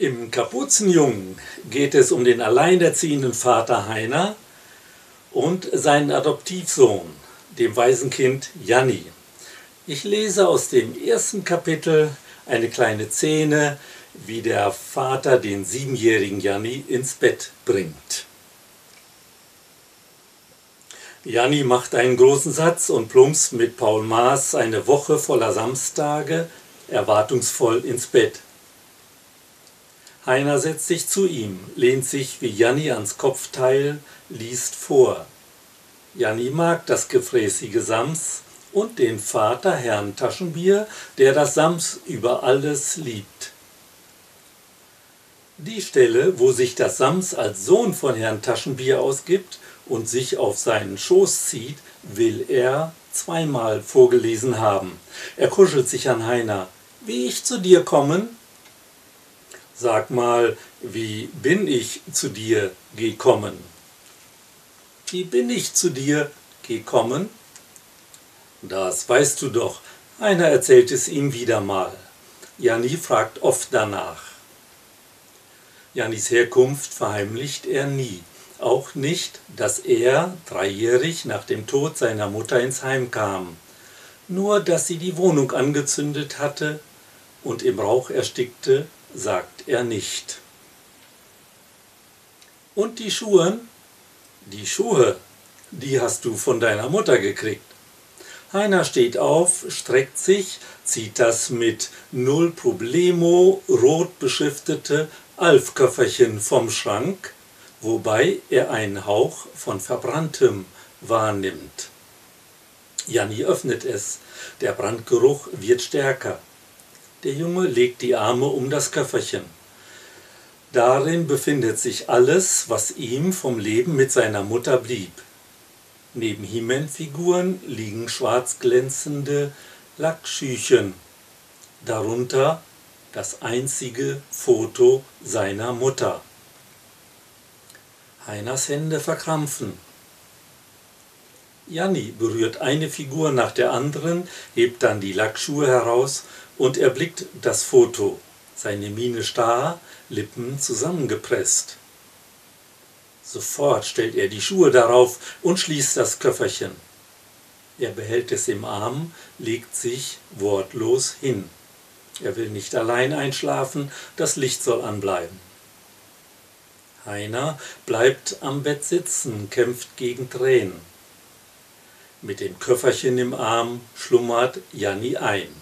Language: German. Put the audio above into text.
Im Kapuzenjungen geht es um den alleinerziehenden Vater Heiner und seinen Adoptivsohn, dem Waisenkind Janni. Ich lese aus dem ersten Kapitel eine kleine Szene, wie der Vater den siebenjährigen Janni ins Bett bringt. Janni macht einen großen Satz und plumpst mit Paul Maas eine Woche voller Samstage erwartungsvoll ins Bett. Heiner setzt sich zu ihm, lehnt sich wie Janni ans Kopfteil, liest vor. Janni mag das gefräßige Sams und den Vater Herrn Taschenbier, der das Sams über alles liebt. Die Stelle, wo sich das Sams als Sohn von Herrn Taschenbier ausgibt und sich auf seinen Schoß zieht, will er zweimal vorgelesen haben. Er kuschelt sich an Heiner. Wie ich zu dir kommen? Sag mal, wie bin ich zu dir gekommen? Wie bin ich zu dir gekommen? Das weißt du doch. Einer erzählt es ihm wieder mal. Janni fragt oft danach. Jannis Herkunft verheimlicht er nie. Auch nicht, dass er dreijährig nach dem Tod seiner Mutter ins Heim kam. Nur, dass sie die Wohnung angezündet hatte und im Rauch erstickte, sagt er nicht. Und die Schuhe? Die Schuhe, die hast du von deiner Mutter gekriegt. Heiner steht auf, streckt sich, zieht das mit Null Problemo rot beschriftete Alfköfferchen vom Schrank, wobei er einen Hauch von Verbranntem wahrnimmt. Janni öffnet es, der Brandgeruch wird stärker. Der Junge legt die Arme um das Köfferchen. Darin befindet sich alles, was ihm vom Leben mit seiner Mutter blieb. Neben Himen-Figuren liegen schwarz glänzende Lackschüchen, darunter das einzige Foto seiner Mutter. Heiners Hände verkrampfen. Janni berührt eine Figur nach der anderen, hebt dann die Lackschuhe heraus und erblickt das Foto, seine Miene starr, Lippen zusammengepresst. Sofort stellt er die Schuhe darauf und schließt das Köfferchen. Er behält es im Arm, legt sich wortlos hin. Er will nicht allein einschlafen, das Licht soll anbleiben. Heiner bleibt am Bett sitzen, kämpft gegen Tränen. Mit dem Köfferchen im Arm schlummert Janni ein.